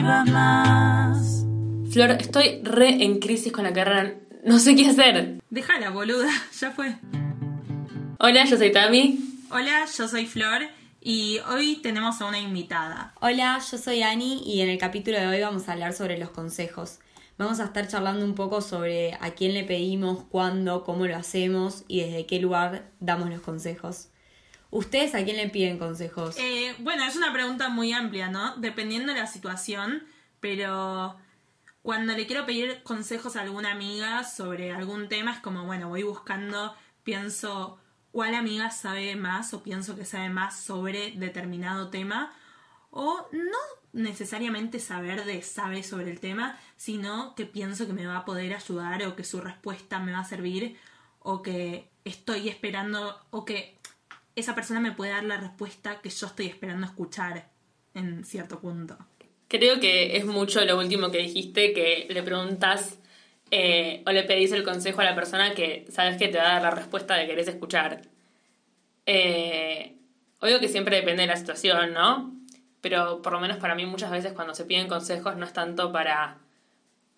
vivas más. Flor, estoy re en crisis con la carrera. No sé qué hacer. Déjala, boluda, ya fue. Hola, yo soy Tami. Hola, yo soy Flor y hoy tenemos a una invitada. Hola, yo soy Ani y en el capítulo de hoy vamos a hablar sobre los consejos. Vamos a estar charlando un poco sobre a quién le pedimos, cuándo, cómo lo hacemos y desde qué lugar damos los consejos. ¿Ustedes a quién le piden consejos? Eh, bueno, es una pregunta muy amplia, ¿no? Dependiendo de la situación, pero cuando le quiero pedir consejos a alguna amiga sobre algún tema, es como, bueno, voy buscando, pienso cuál amiga sabe más o pienso que sabe más sobre determinado tema, o no necesariamente saber de sabe sobre el tema, sino que pienso que me va a poder ayudar o que su respuesta me va a servir o que estoy esperando o que esa persona me puede dar la respuesta que yo estoy esperando escuchar en cierto punto. Creo que es mucho lo último que dijiste, que le preguntas eh, o le pedís el consejo a la persona que sabes que te va a dar la respuesta que querés escuchar. Eh, obvio que siempre depende de la situación, ¿no? Pero por lo menos para mí muchas veces cuando se piden consejos no es tanto para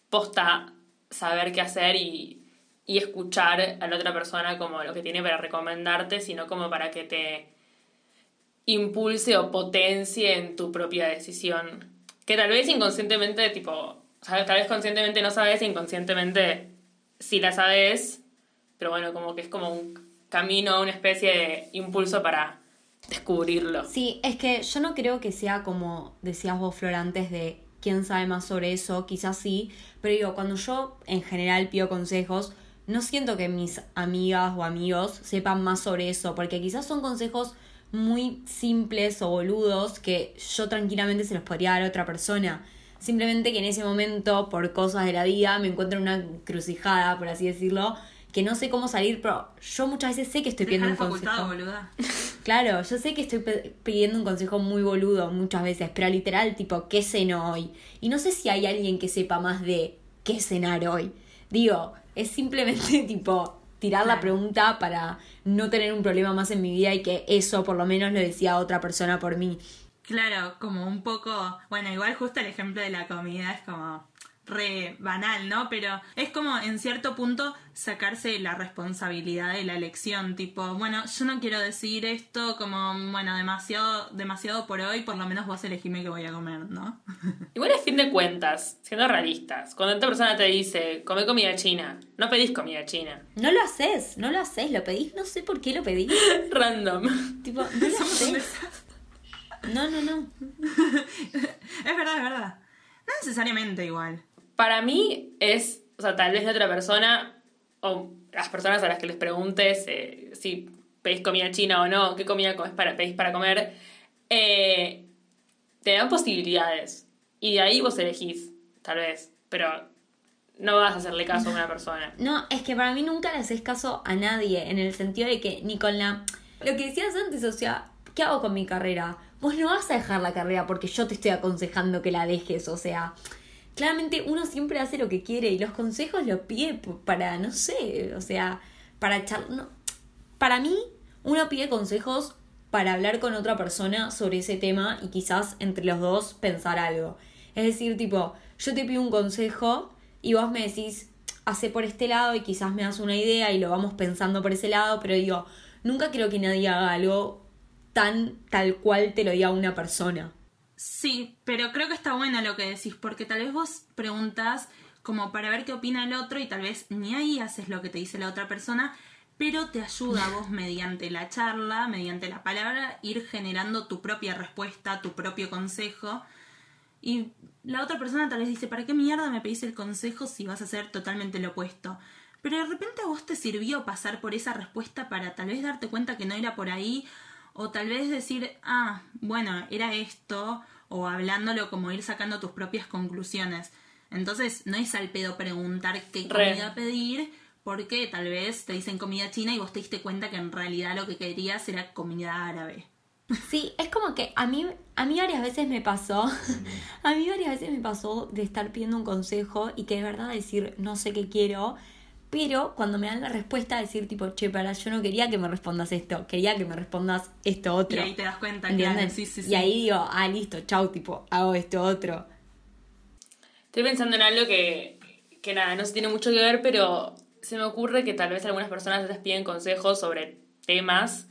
posta saber qué hacer y, y escuchar a la otra persona como lo que tiene para recomendarte, sino como para que te impulse o potencie en tu propia decisión. Que tal vez inconscientemente, tipo, tal vez conscientemente no sabes, inconscientemente sí la sabes, pero bueno, como que es como un camino, una especie de impulso para descubrirlo. Sí, es que yo no creo que sea como decías vos, Flor, antes de quién sabe más sobre eso, quizás sí, pero digo, cuando yo en general pido consejos, no siento que mis amigas o amigos sepan más sobre eso, porque quizás son consejos muy simples o boludos que yo tranquilamente se los podría dar a otra persona. Simplemente que en ese momento, por cosas de la vida, me encuentro en una crucijada, por así decirlo, que no sé cómo salir, pero yo muchas veces sé que estoy pidiendo un consejo. boluda. Claro, yo sé que estoy pidiendo un consejo muy boludo muchas veces, pero literal, tipo, ¿qué ceno hoy? Y no sé si hay alguien que sepa más de qué cenar hoy. Digo, es simplemente tipo tirar la pregunta para no tener un problema más en mi vida y que eso por lo menos lo decía otra persona por mí. Claro, como un poco, bueno, igual justo el ejemplo de la comida es como re banal, ¿no? Pero es como en cierto punto sacarse la responsabilidad de la elección, tipo, bueno, yo no quiero decir esto como, bueno, demasiado, demasiado por hoy, por lo menos vos elegime que voy a comer, ¿no? Igual es fin de cuentas, siendo realistas, cuando esta persona te dice, come comida china, no pedís comida china. No lo haces, no lo haces, lo pedís, no sé por qué lo pedís. Random. Tipo, no lo haces. No, no, no. es verdad, es verdad. No necesariamente igual. Para mí es, o sea, tal vez la otra persona, o las personas a las que les preguntes eh, si pedís comida china o no, qué comida para, pedís para comer, eh, te dan posibilidades. Y de ahí vos elegís, tal vez. Pero no vas a hacerle caso a una persona. No, es que para mí nunca le haces caso a nadie, en el sentido de que ni con la... Lo que decías antes, o sea, ¿qué hago con mi carrera? Vos no vas a dejar la carrera porque yo te estoy aconsejando que la dejes, o sea, claramente uno siempre hace lo que quiere y los consejos los pide para, no sé, o sea, para echar... No, para mí, uno pide consejos para hablar con otra persona sobre ese tema y quizás entre los dos pensar algo. Es decir, tipo, yo te pido un consejo y vos me decís, hace por este lado y quizás me das una idea y lo vamos pensando por ese lado, pero digo, nunca creo que nadie haga algo tan tal cual te lo diga una persona. Sí, pero creo que está bueno lo que decís, porque tal vez vos preguntas como para ver qué opina el otro y tal vez ni ahí haces lo que te dice la otra persona, pero te ayuda a vos mediante la charla, mediante la palabra, ir generando tu propia respuesta, tu propio consejo. Y la otra persona tal vez dice, ¿para qué mierda me pedís el consejo si vas a hacer totalmente lo opuesto? Pero de repente a vos te sirvió pasar por esa respuesta para tal vez darte cuenta que no era por ahí, o tal vez decir, ah, bueno, era esto, o hablándolo como ir sacando tus propias conclusiones. Entonces, no es al pedo preguntar qué comida pedir, porque tal vez te dicen comida china y vos te diste cuenta que en realidad lo que querías era comida árabe. Sí, es como que a mí, a mí varias veces me pasó, a mí varias veces me pasó de estar pidiendo un consejo y que de verdad decir no sé qué quiero, pero cuando me dan la respuesta decir tipo, che, para, yo no quería que me respondas esto, quería que me respondas esto otro. Y ahí te das cuenta, ¿entiendes? sí, sí, sí. Y ahí digo, ah, listo, chau, tipo, hago esto otro. Estoy pensando en algo que, que nada, no se tiene mucho que ver, pero se me ocurre que tal vez algunas personas les piden consejos sobre temas,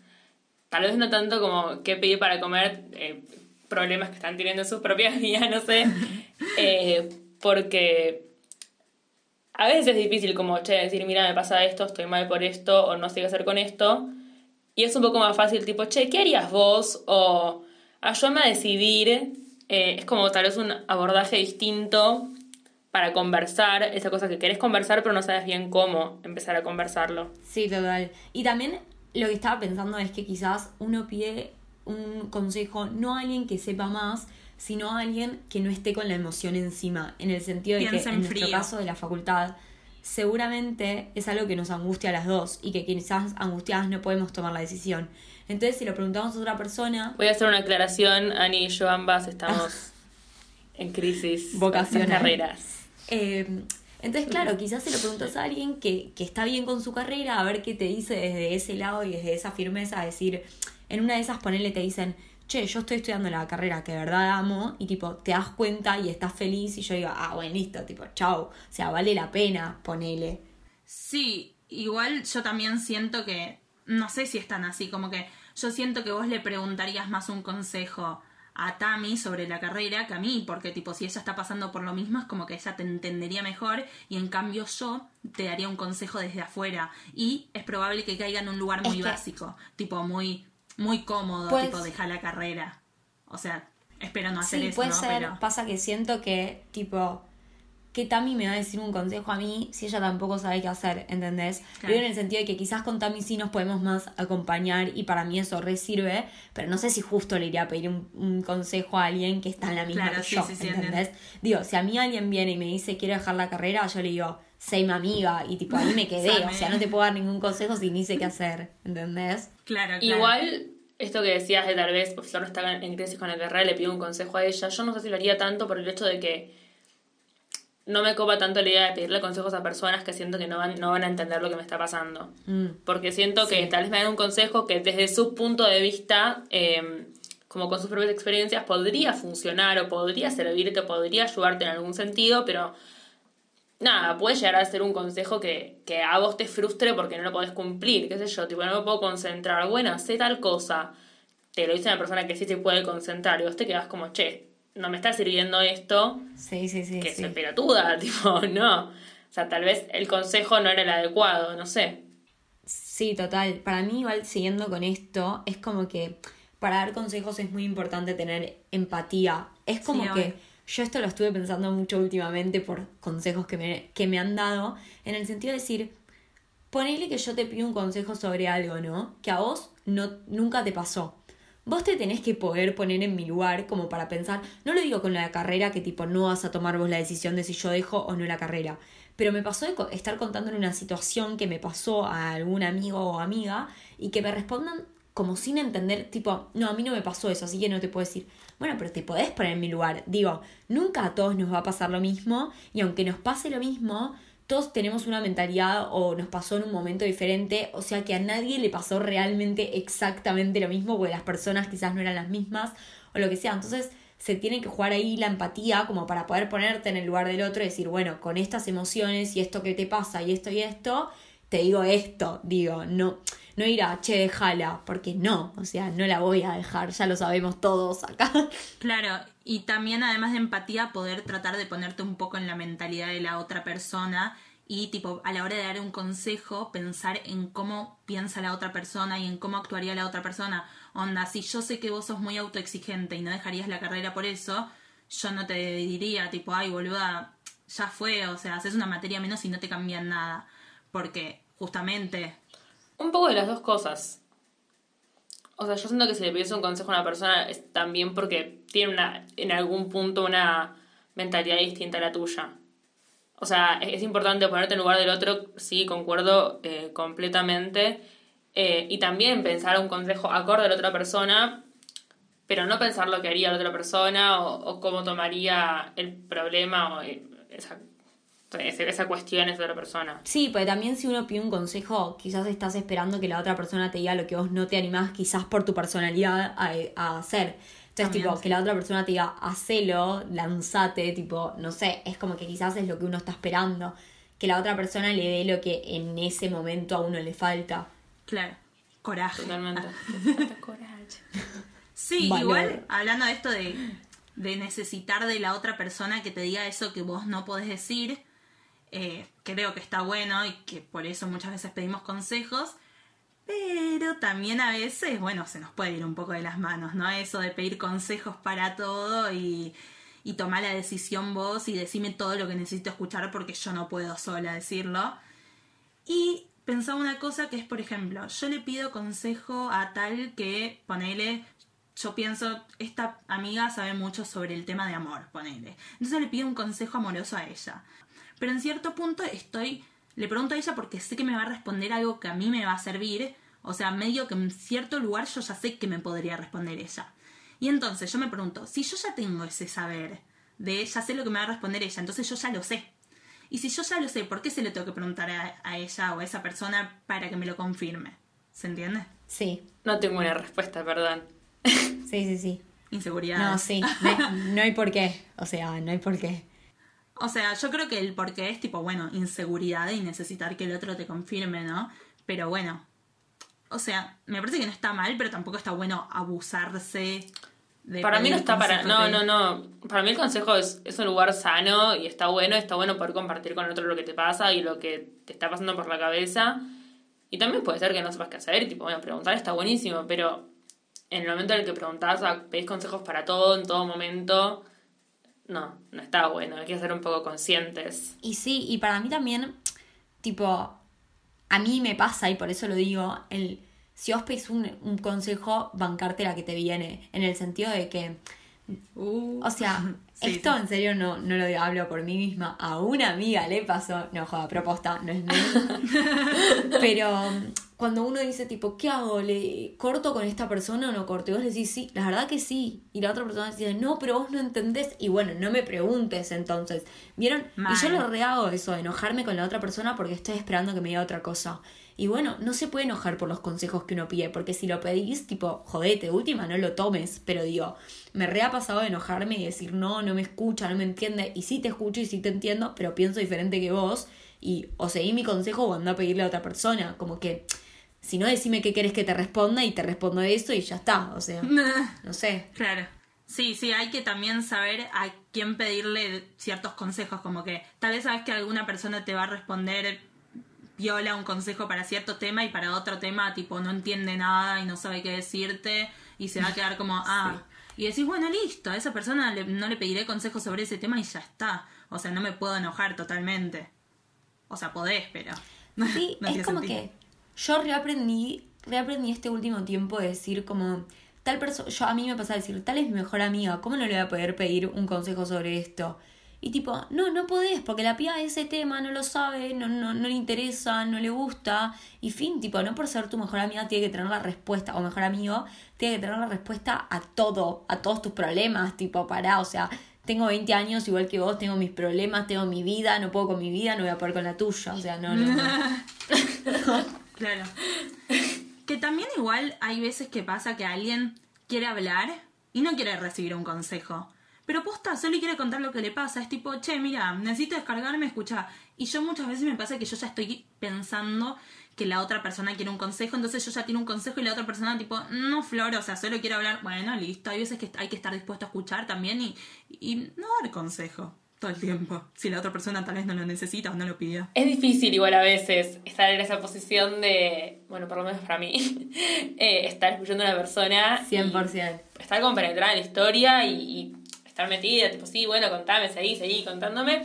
tal vez no tanto como qué pedir para comer, eh, problemas que están teniendo en sus propias vidas, no sé, eh, porque a veces es difícil como, che, decir, mira, me pasa esto, estoy mal por esto, o no sé qué hacer con esto, y es un poco más fácil, tipo, che, ¿qué harías vos? O ayúdame a decidir. Eh, es como tal vez un abordaje distinto para conversar, esa cosa que querés conversar pero no sabes bien cómo empezar a conversarlo. Sí, total. Y también lo que estaba pensando es que quizás uno pide un consejo no a alguien que sepa más, sino a alguien que no esté con la emoción encima, en el sentido de Piensa que en en nuestro caso de la facultad seguramente es algo que nos angustia a las dos y que quizás angustiadas no podemos tomar la decisión. Entonces, si lo preguntamos a otra persona, Voy a hacer una aclaración, Ani y yo ambas estamos en crisis Vocacional. carreras. Eh, entonces, claro, quizás se lo preguntas a alguien que, que está bien con su carrera, a ver qué te dice desde ese lado y desde esa firmeza, decir, en una de esas ponele te dicen, che, yo estoy estudiando la carrera que de verdad amo, y tipo, te das cuenta y estás feliz, y yo digo, ah, bueno, listo, tipo, chao, o sea, vale la pena, ponele. Sí, igual yo también siento que, no sé si es tan así, como que yo siento que vos le preguntarías más un consejo a Tami sobre la carrera que a mí, porque tipo si ella está pasando por lo mismo es como que ella te entendería mejor y en cambio yo te daría un consejo desde afuera y es probable que caiga en un lugar muy Es que- básico, tipo muy muy cómodo, Pues- tipo dejar la carrera. O sea, espero no hacer Sí, eso, puede ¿no? ser, Pero pasa que siento que, tipo, que Tami me va a decir un consejo a mí si ella tampoco sabe qué hacer, ¿entendés? Claro. En el sentido de que quizás con Tami sí nos podemos más acompañar y para mí eso re sirve, pero no sé si justo le iría a pedir un, un consejo a alguien que está en la misma Claro, que sí, yo, sí, sí, ¿entendés? Digo, si a mí alguien viene y me dice quiero dejar la carrera, yo le digo, sé mi amiga y tipo ahí me quedé, o sea, no te puedo dar ningún consejo si ni sé qué hacer, ¿entendés? claro, claro. Igual, esto que decías de tal vez, pues Flor está en crisis con la carrera, le pido un consejo a ella, yo no sé si lo haría tanto por el hecho de que no me copa tanto la idea de pedirle consejos a personas que siento que no van, no van a entender lo que me está pasando. Mm. Porque siento que tal vez me dan un consejo que desde su punto de vista, eh, como con sus propias experiencias, podría funcionar o podría servirte, podría ayudarte en algún sentido, pero nada, puede llegar a ser un consejo que, que a vos te frustre porque no lo podés cumplir, qué sé yo, tipo, no me puedo concentrar, bueno, sé tal cosa, te lo dice una persona que sí se puede concentrar y vos te quedás como, che, no me está sirviendo esto, Sí, sí, sí. que sí. soy pelotuda, tipo, no. O sea, tal vez el consejo no era el adecuado, no sé. Sí, total. Para mí, igual siguiendo con esto, es como que para dar consejos es muy importante tener empatía. Es como Sí, que. Yo esto lo estuve pensando mucho últimamente por consejos que me, que me han dado, en el sentido de decir, ponele que yo te pido un consejo sobre algo, ¿no? Que a vos no, nunca te pasó. Vos te tenés que poder poner en mi lugar como para pensar, no lo digo con la carrera que tipo no vas a tomar vos la decisión de si yo dejo o no la carrera, pero me pasó de estar contando en una situación que me pasó a algún amigo o amiga y que me respondan como sin entender, tipo, no, a mí no me pasó eso, así que no te puedo decir, bueno, pero te podés poner en mi lugar. Digo, nunca a todos nos va a pasar lo mismo y aunque nos pase lo mismo, todos tenemos una mentalidad o nos pasó en un momento diferente, o sea que a nadie le pasó realmente exactamente lo mismo, porque las personas quizás no eran las mismas o lo que sea. Entonces se tiene que jugar ahí la empatía como para poder ponerte en el lugar del otro y decir, bueno, con estas emociones y esto que te pasa y esto y esto, te digo esto, digo, no, no ir a, che, déjala, porque no, o sea, no la voy a dejar, ya lo sabemos todos acá. Claro, y también además de empatía, poder tratar de ponerte un poco en la mentalidad de la otra persona y tipo a la hora de dar un consejo, pensar en cómo piensa la otra persona y en cómo actuaría la otra persona. Onda, si yo sé que vos sos muy autoexigente y no dejarías la carrera por eso, yo no te diría tipo, ay boluda, ya fue, o sea, haces una materia menos y no te cambian nada. Porque justamente Un poco de las dos cosas. O sea, yo siento que si le pides un consejo a una persona es también porque tiene una, en algún punto una mentalidad distinta a la tuya. O sea, es, importante ponerte en lugar del otro, sí, concuerdo eh, completamente. Eh, y también pensar un consejo acorde a la otra persona, pero no pensar lo que haría la otra persona o, cómo tomaría el problema o eh, esa, cuestión esa otra persona. Sí, porque también si uno pide un consejo, quizás estás esperando que la otra persona te diga lo que vos no te animás, quizás por tu personalidad, a, a hacer. Entonces, También, tipo, sí. que la otra persona te diga, hacelo, lanzate, tipo, no sé, es como que quizás es lo que uno está esperando. Que la otra persona le dé lo que en ese momento a uno le falta. Claro. Coraje. Totalmente. Falta coraje. Sí, Valor. igual, hablando de esto de, de necesitar de la otra persona que te diga eso que vos no podés decir, eh, creo que está bueno y que por eso muchas veces pedimos consejos, pero también a veces, bueno, se nos puede ir un poco de las manos, ¿no? Eso de pedir consejos para todo y, y tomar la decisión vos y decirme todo lo que necesito escuchar porque yo no puedo sola decirlo. Y pensaba una cosa que es, por ejemplo, yo le pido consejo a tal que, ponele, yo pienso, esta amiga sabe mucho sobre el tema de amor, ponele. Entonces le pido un consejo amoroso a ella. Pero en cierto punto estoy, le pregunto a ella porque sé que me va a responder algo que a mí me va a servir. O sea, medio que en cierto lugar yo ya sé que me podría responder ella. Y entonces yo me pregunto, si yo ya tengo ese saber de ya sé lo que me va a responder ella, entonces yo ya lo sé. Y si yo ya lo sé, ¿por qué se le tengo que preguntar a, a ella o a esa persona para que me lo confirme? ¿Se entiende? Sí, No tengo una respuesta, perdón. sí, sí, sí. Inseguridad. No, sí, no no hay por qué. O sea, no hay por qué. O sea, yo creo que el porqué es tipo, bueno, inseguridad y necesitar que el otro te confirme, ¿no? Pero bueno, o sea, me parece que no está mal, pero tampoco está bueno abusarse de... Para mí no está para. No, no, no. Para mí el consejo es, es un lugar sano y está bueno. Está bueno poder compartir con el otro lo que te pasa y lo que te está pasando por la cabeza. Y también puede ser que no sepas qué hacer. Y tipo, bueno, preguntar está buenísimo. Pero en el momento en el que preguntás, a- pedís consejos para todo, en todo momento. No, no está bueno. Hay que ser un poco conscientes. Y sí, y para mí también, tipo, a mí me pasa, y por eso lo digo, el, si vos pedís un, un consejo, bancarte la que te viene, en el sentido de que, Uh, o sea, sí, esto sí. en serio no, no lo hablo por mí misma, a una amiga le pasó, no joda, proposta, no es mío. Pero cuando uno dice tipo, ¿qué hago? ¿Le corto con esta persona o no corto? Y vos le decís, sí, la verdad que sí. Y la otra persona dice, no, pero vos no entendés. Y bueno, no me preguntes entonces. ¿Vieron? Mal. Y yo lo rehago eso, enojarme con la otra persona porque estoy esperando que me diga otra cosa. Y bueno, no se puede enojar por los consejos que uno pide, porque si lo pedís, tipo, jodete, última, no lo tomes. Pero digo, me re ha pasado de enojarme y decir, no, no me escucha, no me entiende. Y sí te escucho y sí te entiendo, pero pienso diferente que vos. Y o seguí mi consejo o anda a pedirle a otra persona. Como que, si no, decime qué querés que te responda y te respondo eso y ya está. O sea, no sé. Claro. Sí, sí, hay que también saber a quién pedirle ciertos consejos, como que tal vez sabes que alguna persona te va a responder viola un consejo para cierto tema y para otro tema tipo no entiende nada y no sabe qué decirte y se va a quedar como, ah, y decís, bueno, listo, a esa persona le- no le pediré consejos sobre ese tema y ya está. O sea, no me puedo enojar totalmente. O sea, podés, pero... Sí, no es como sentido. que yo reaprendí, este último tiempo de decir como tal persona, yo a mí me pasa a decir, tal es mi mejor amiga, ¿cómo no le voy a poder pedir un consejo sobre esto? Y tipo, no, no podés, porque la de ese tema no lo sabe, no, no, no le interesa, no le gusta. Y fin, tipo, no por ser tu mejor amiga tiene que tener la respuesta, o mejor amigo, tiene que tener la respuesta a todo, a todos tus problemas, tipo, pará, o sea, tengo 20 años igual que vos, tengo mis problemas, tengo mi vida, no puedo con mi vida, no voy a poder con la tuya, o sea, no, no, no. Claro. Que también igual hay veces que pasa que alguien quiere hablar y no quiere recibir un consejo. Pero posta, solo quiere contar lo que le pasa. Es tipo, che, mira, necesito descargarme, escucha. Y yo muchas veces me pasa que yo ya estoy pensando que la otra persona quiere un consejo, entonces yo ya tiene un consejo y la otra persona tipo, no, Flor, o sea, solo quiero hablar. Bueno, listo. Hay veces que hay que estar dispuesto a escuchar también y, y no dar consejo todo el tiempo. Si la otra persona tal vez no lo necesita o no lo pidió. Es difícil igual a veces estar en esa posición de, bueno, por lo menos para mí, eh, estar escuchando a una persona. y 100%. Estar como penetrada en la historia y, y estar metida, tipo, sí, bueno, contame, seguí, seguí contándome.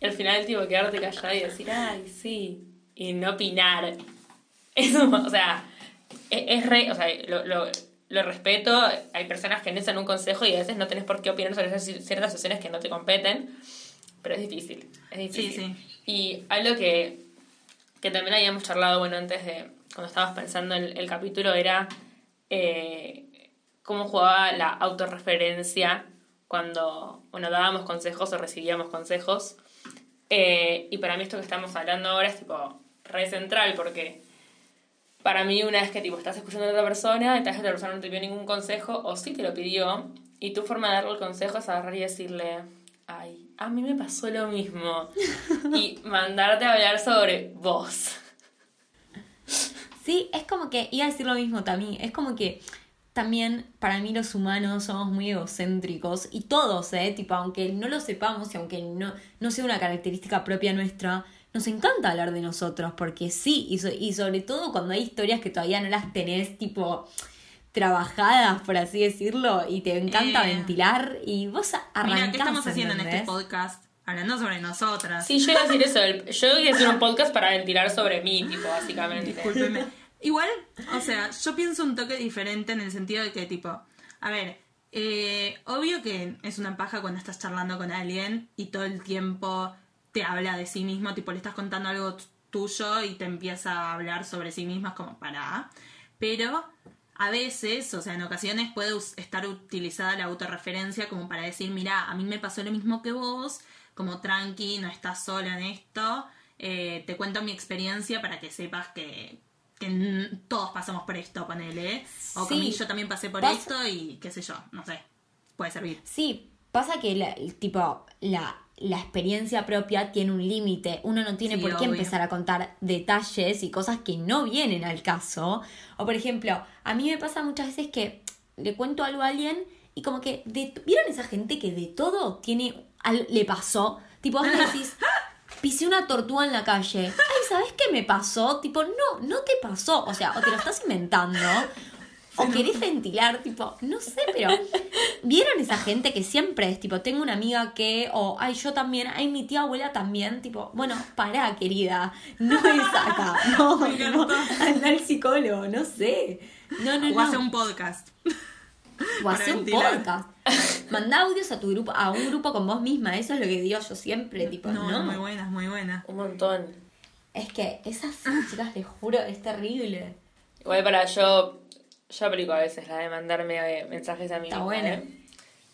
Y al final, tipo, quedarte callada y decir, ay, sí. Y no opinar. Eso, o sea, es, es re, o sea, lo, lo, lo respeto. Hay personas que necesitan un consejo y a veces no tenés por qué opinar sobre esas ciertas situaciones que no te competen. Pero es difícil, es difícil. Sí, Y algo que, que también habíamos charlado, bueno, antes de, cuando estabas pensando en el, capítulo, era eh, cómo jugaba la autorreferencia cuando, bueno, dábamos consejos o recibíamos consejos. Eh, y para mí esto que estamos hablando ahora es tipo re central porque para mí una vez que tipo estás escuchando a otra persona, y tal vez otra persona no te pidió ningún consejo, o sí te lo pidió, y tu forma de darle el consejo es agarrar y decirle, ay, a mí me pasó lo mismo. y mandarte a hablar sobre vos. Sí, es como que, iba a decir lo mismo también, es como que también para mí los humanos somos muy egocéntricos y todos, ¿eh? Tipo, aunque no lo sepamos y aunque no, no sea una característica propia nuestra, nos encanta hablar de nosotros porque sí, y, so- y sobre todo cuando hay historias que todavía no las tenés, tipo, trabajadas, por así decirlo, y te encanta Eh. ventilar y vos arrancás, Mira, ¿qué estamos haciendo en este podcast? Hablando sobre nosotras. Sí, yo iba a decir eso, el- yo iba a hacer un podcast para ventilar sobre mí, tipo, básicamente. Discúlpeme. Igual, o sea, yo pienso un toque diferente en el sentido de que, tipo, a ver, eh, obvio que es una paja cuando estás charlando con alguien y todo el tiempo te habla de sí mismo, tipo, le estás contando algo tuyo y te empieza a hablar sobre sí misma, es como para. Pero a veces, o sea, en ocasiones puede estar utilizada la autorreferencia como para decir, mira, a mí me pasó lo mismo que vos, como tranqui, no estás sola en esto, eh, te cuento mi experiencia para que sepas que, todos pasamos por esto, ponele, o Sí. mí yo también pasé por Pasa- esto y qué sé yo, no sé, puede servir. Sí, pasa que la, el tipo, la, la experiencia propia tiene un límite. Uno no tiene Sí, por qué obvio. empezar a contar detalles y cosas que no vienen al caso. O por ejemplo, a mí me pasa muchas veces que le cuento algo a alguien y como que de, ¿vieron esa gente que de todo tiene al- le pasó? Tipo, vos le decís, pisé una tortuga en la calle. Ay, ¿sabes qué me pasó? Tipo, no, no te pasó. O sea, o te lo estás inventando. O querés ventilar, tipo, no sé, pero ¿vieron esa gente que siempre es tipo, tengo una amiga que, o ay, yo también, ay, mi tía abuela también, tipo, bueno, pará, querida, no es acá, no, encantó. anda al psicólogo, no sé. No, no, O no. hace un podcast. O hace un ventilar. podcast. Manda audios a tu grupo, a un grupo con vos misma, eso es lo que digo yo siempre, tipo, No, no. muy buena, muy buena. Un montón. Es que esas chicas, les juro, es terrible. Igual para yo, yo aplico a veces la de mandarme eh, mensajes a mí Está buena. ¿eh?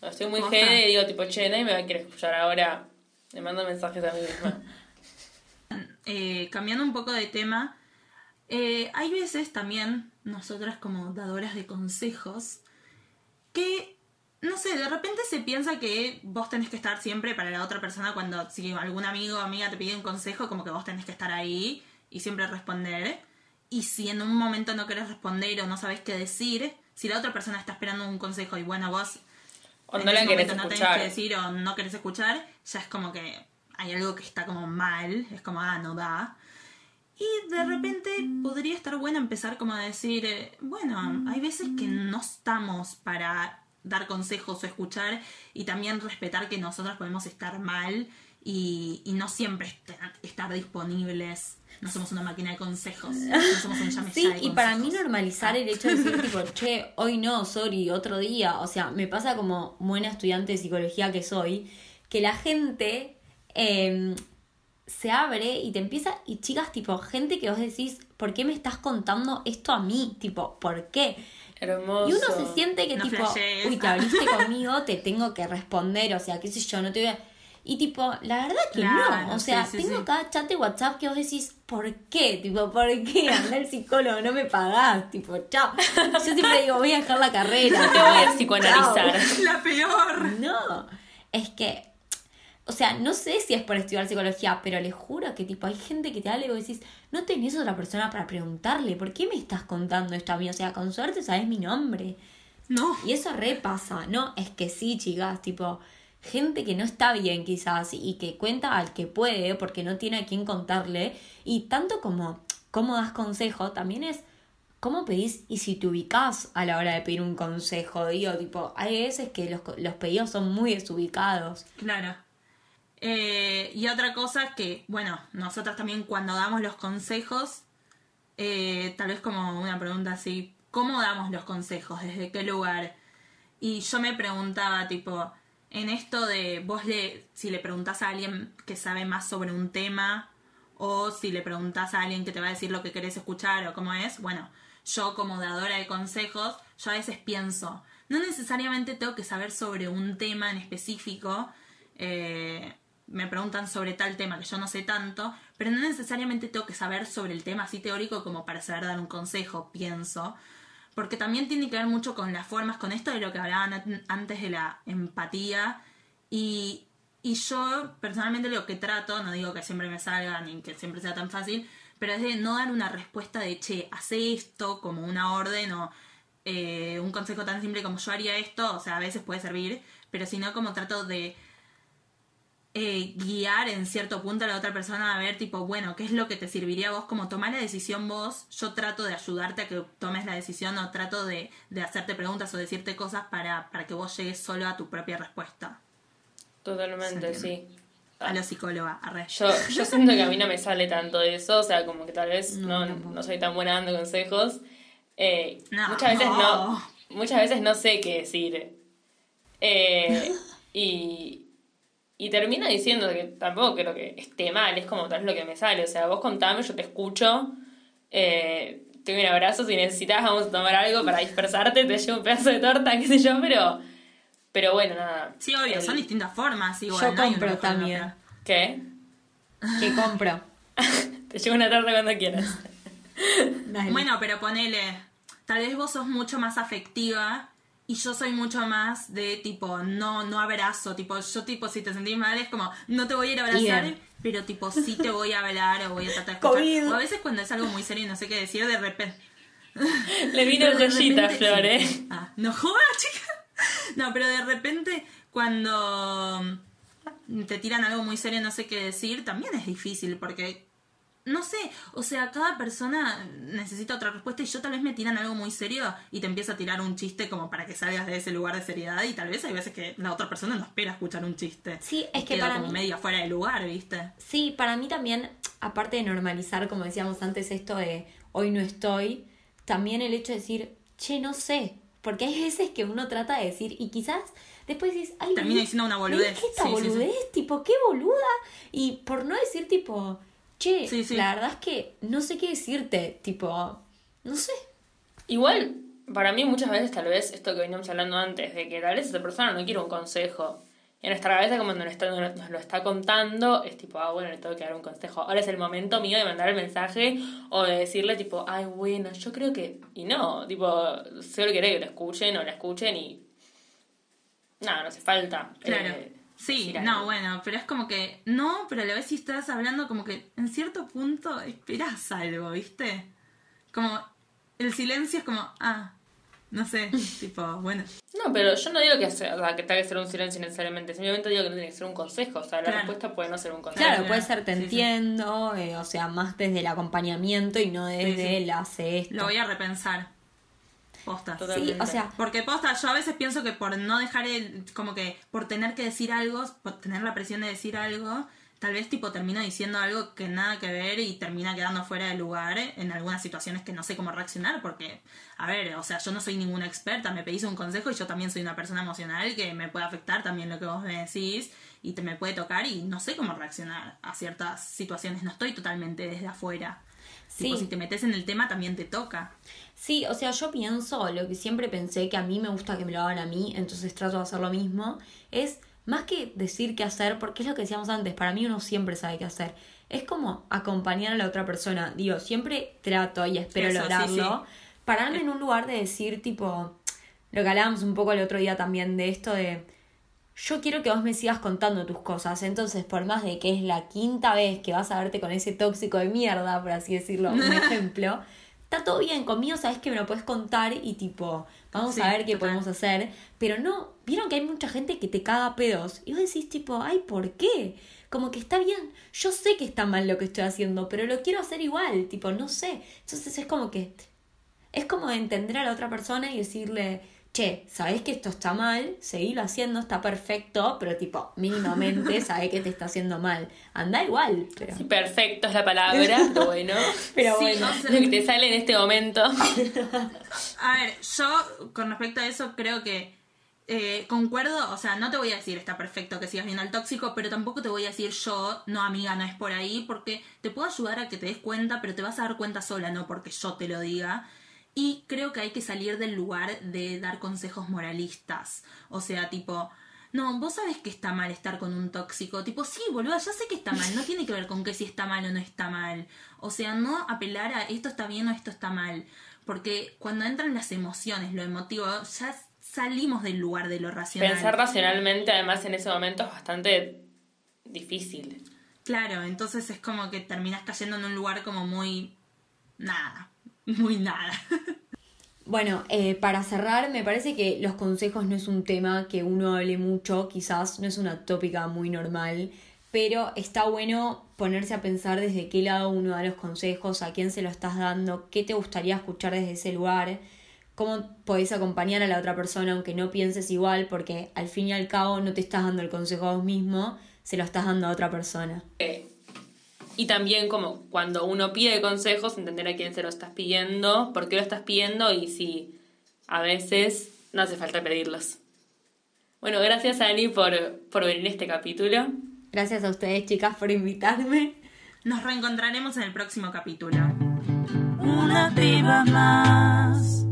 Estoy muy jede y digo, tipo, che, nadie me va a querer escuchar ahora. Le mando mensajes a mí misma. Eh, cambiando un poco de tema, eh, hay veces también, nosotras como dadoras de consejos, que, no sé, de repente se piensa que vos tenés que estar siempre para la otra persona cuando si algún amigo o amiga te pide un consejo, como que vos tenés que estar ahí y siempre responder. Y si en un momento no querés responder o no sabés qué decir, si la otra persona está esperando un consejo y bueno, vos O en no la querés no tenés que decir o no querés escuchar, ya es como que hay algo que está como mal, es como, ah, no da. Y de repente podría estar bueno empezar como a decir, eh, bueno, hay veces que no estamos para dar consejos o escuchar y también respetar que nosotros podemos estar mal y, y no siempre estar, estar disponibles. No somos una máquina de consejos, no somos un llame Sí, ya de y para mí normalizar el hecho de decir, tipo, che, hoy no, sorry, otro día. O sea, me pasa como buena estudiante de psicología que soy, que la gente eh, se abre y te empieza, y chicas, tipo, gente que vos decís, ¿por qué me estás contando esto a mí? Tipo, ¿por qué? Hermoso. Y uno se siente que No tipo, uy, te abriste conmigo, te tengo que responder, o sea, qué sé yo, no te voy a... Y tipo, la verdad que Claro, no, o sea, sí, sí, tengo sí. cada chat de WhatsApp que vos decís, ¿por qué? Tipo, ¿por qué? Anda al psicólogo, no me pagás, tipo, chao. Yo siempre digo, voy a dejar la carrera. Te voy a psicoanalizar. chao. La peor. No, es que, o sea, no sé si es por estudiar psicología, pero les juro que tipo hay gente que te habla y vos decís, no tenés otra persona para preguntarle, ¿por qué me estás contando esto a mí? O sea, con suerte sabes mi nombre. No. Y eso repasa, ¿no? Es que sí, chicas, tipo, gente que no está bien quizás y que cuenta al que puede porque no tiene a quién contarle. Y tanto como cómo das consejo, también es cómo pedís y si te ubicás a la hora de pedir un consejo. Digo, tipo, hay veces que los, los pedidos son muy desubicados. Claro. Eh, y otra cosa que, bueno, nosotras también cuando damos los consejos, eh, tal vez como una pregunta así, ¿cómo damos los consejos? ¿Desde qué lugar? Y yo me preguntaba, tipo, en esto de vos le, si le preguntás a alguien que sabe más sobre un tema, o si le preguntás a alguien que te va a decir lo que querés escuchar o cómo es, bueno, yo como dadora de consejos, yo a veces pienso, no necesariamente tengo que saber sobre un tema en específico, eh, me preguntan sobre tal tema que yo no sé tanto, pero no necesariamente tengo que saber sobre el tema así teórico como para saber dar un consejo, pienso. Porque también tiene que ver mucho con las formas, con esto de lo que hablaban an- antes de la empatía. Y, y yo personalmente lo que trato, no digo que siempre me salga ni que siempre sea tan fácil, pero es de no dar una respuesta de, che, hace esto como una orden o eh, un consejo tan simple como yo haría esto, o sea, a veces puede servir, pero si no como trato de eh, guiar en cierto punto a la otra persona a ver, tipo, bueno, ¿qué es lo que te serviría a vos? Como tomar la decisión vos, yo trato de ayudarte a que tomes la decisión o trato de, de hacerte preguntas o decirte cosas para, para que vos llegues solo a tu propia respuesta. Totalmente, sí. A la psicóloga, arre. Yo, yo siento que a mí no me sale tanto de eso, o sea, como que tal vez No, no soy tan buena dando consejos. Eh, No. Muchas veces no, muchas veces no sé qué decir. Eh, y, y termino diciendo que tampoco creo que esté mal, es como tal lo que me sale. O sea, vos contame, yo te escucho, eh, te doy un abrazo, si necesitas vamos a tomar algo para dispersarte, te llevo un pedazo de torta, qué sé yo, pero, pero bueno, nada. Sí, obvio, El- son distintas formas. Igual, Yo no compro también. ¿Qué? Que compro. Te llevo una torta cuando quieras. Bueno, pero ponele, tal vez vos sos mucho más afectiva y yo soy mucho más de tipo, no, no abrazo, tipo, yo tipo, si te sentís mal es como, no te voy a ir a abrazar, pero tipo, sí te voy a hablar o voy a tratar de escuchar. O a veces cuando es algo muy serio y no sé qué decir, de repente... Le vino joyita, Flor, ¿eh? Ah, no jodas, chica. No, pero de repente cuando te tiran algo muy serio y no sé qué decir, también es difícil porque no sé, o sea, cada persona necesita otra respuesta y yo tal vez me tiran algo muy serio y te empieza a tirar un chiste como para que salgas de ese lugar de seriedad y tal vez hay veces que la otra persona no espera escuchar un chiste. Sí, es Y que queda para como mí- media fuera de lugar, ¿viste? Sí, para mí también, aparte de normalizar, como decíamos antes, esto de hoy no estoy, también el hecho de decir, che, no sé. Porque hay veces que uno trata de decir, y quizás después dices, ay, Termina diciendo una boludez. dije esta Sí, sí, sí. boludez, tipo, qué boluda. Y por no decir, tipo, che, Sí, sí. la verdad es que no sé qué decirte, tipo, no sé. Igual, para mí muchas veces tal vez esto que veníamos hablando antes, de que tal vez esa persona no quiere un consejo. En nuestra cabeza como nos, está- nos lo está contando, es tipo, ah, bueno, le tengo que dar un consejo. Ahora es el momento mío de mandar el mensaje o de decirle tipo, ay, bueno, yo creo que... Y no, tipo, solo quiere que lo escuchen o la escuchen y... Nada, no hace falta. Claro. eh, Sí, no, algo. bueno, pero es como que, no, pero a la vez si estás hablando como que en cierto punto esperas algo, ¿viste? Como el silencio es como, ah, no sé, tipo, bueno. No, pero yo no digo que, sea, o sea, que tenga que ser un silencio necesariamente, simplemente digo que no tiene que ser un consejo. O sea, la Claro. respuesta puede no ser un consejo. Claro, puede ser te sí, sí. entiendo, eh, o sea, más desde el acompañamiento y no desde Sí, sí. el hace esto. Lo voy a repensar. Posta. Sí, o sea, Porque posta, yo a veces pienso que por no dejar el, como que por tener que decir algo, por tener la presión de decir algo, tal vez tipo termino diciendo algo que nada que ver y termina quedando fuera de lugar en algunas situaciones que no sé cómo reaccionar porque, a ver, o sea, yo no soy ninguna experta, me pedís un consejo y yo también soy una persona emocional que me puede afectar también lo que vos me decís y te me puede tocar y no sé cómo reaccionar a ciertas situaciones, no estoy totalmente desde afuera. Tipo, Sí. si te metes en el tema también te toca. Sí, o sea, yo pienso lo que siempre pensé que a mí me gusta que me lo hagan a mí, entonces trato de hacer lo mismo, es más que decir qué hacer, porque es lo que decíamos antes, para mí uno siempre sabe qué hacer. Es como acompañar a la otra persona. Digo, siempre trato y espero Eso, sí, lograrlo. Pararme en un lugar de decir, tipo, lo que hablábamos un poco el otro día también de esto de yo quiero que vos me sigas contando tus cosas. Entonces, por más de que es la quinta vez que vas a verte con ese tóxico de mierda, por así decirlo, un ejemplo, está todo bien conmigo, sabes que me lo puedes contar y tipo, vamos Sí, a ver qué total. podemos hacer. Pero no, vieron que hay mucha gente que te caga pedos y vos decís tipo, ay, ¿por qué? Como que está bien, yo sé que está mal lo que estoy haciendo, pero lo quiero hacer igual, tipo, no sé. Entonces es como que es como entender a la otra persona y decirle, che, sabés que esto está mal, seguilo haciendo, está perfecto, pero tipo, mínimamente sabés que te está haciendo mal. Anda igual, pero. Sí, perfecto es la palabra, pero bueno. Pero Sí, bueno. o sea, Lo que te sale en este momento. A ver, yo con respecto a eso creo que eh, concuerdo, o sea, no te voy a decir está perfecto que sigas viendo al tóxico, pero tampoco te voy a decir yo, no amiga, no es por ahí, porque te puedo ayudar a que te des cuenta, pero te vas a dar cuenta sola, no porque yo te lo diga. Y creo que hay que salir del lugar de dar consejos moralistas. O sea, tipo, no, vos sabés que está mal estar con un tóxico. Tipo, sí, boludo, ya sé que está mal. No tiene que ver con que si está mal o no está mal. O sea, no apelar a esto está bien o esto está mal. Porque cuando entran las emociones, lo emotivo, ya salimos del lugar de lo racional. Pensar racionalmente, además, en ese momento es bastante difícil. Claro, entonces es como que terminas cayendo en un lugar como muy... nada. Muy nada. Bueno, eh, para cerrar, me parece que los consejos no es un tema que uno hable mucho, quizás no es una tópica muy normal, pero está bueno ponerse a pensar desde qué lado uno da los consejos, a quién se lo estás dando, qué te gustaría escuchar desde ese lugar, cómo podés acompañar a la otra persona aunque no pienses igual, porque al fin y al cabo no te estás dando el consejo a vos mismo, se lo estás dando a otra persona. Eh, y también como cuando uno pide consejos, entender a quién se lo estás pidiendo, por qué lo estás pidiendo y si a veces no hace falta pedirlos. Bueno, gracias Ani por, por venir a este capítulo. Gracias a ustedes chicas por invitarme. Nos reencontraremos en el próximo capítulo. Una piba más.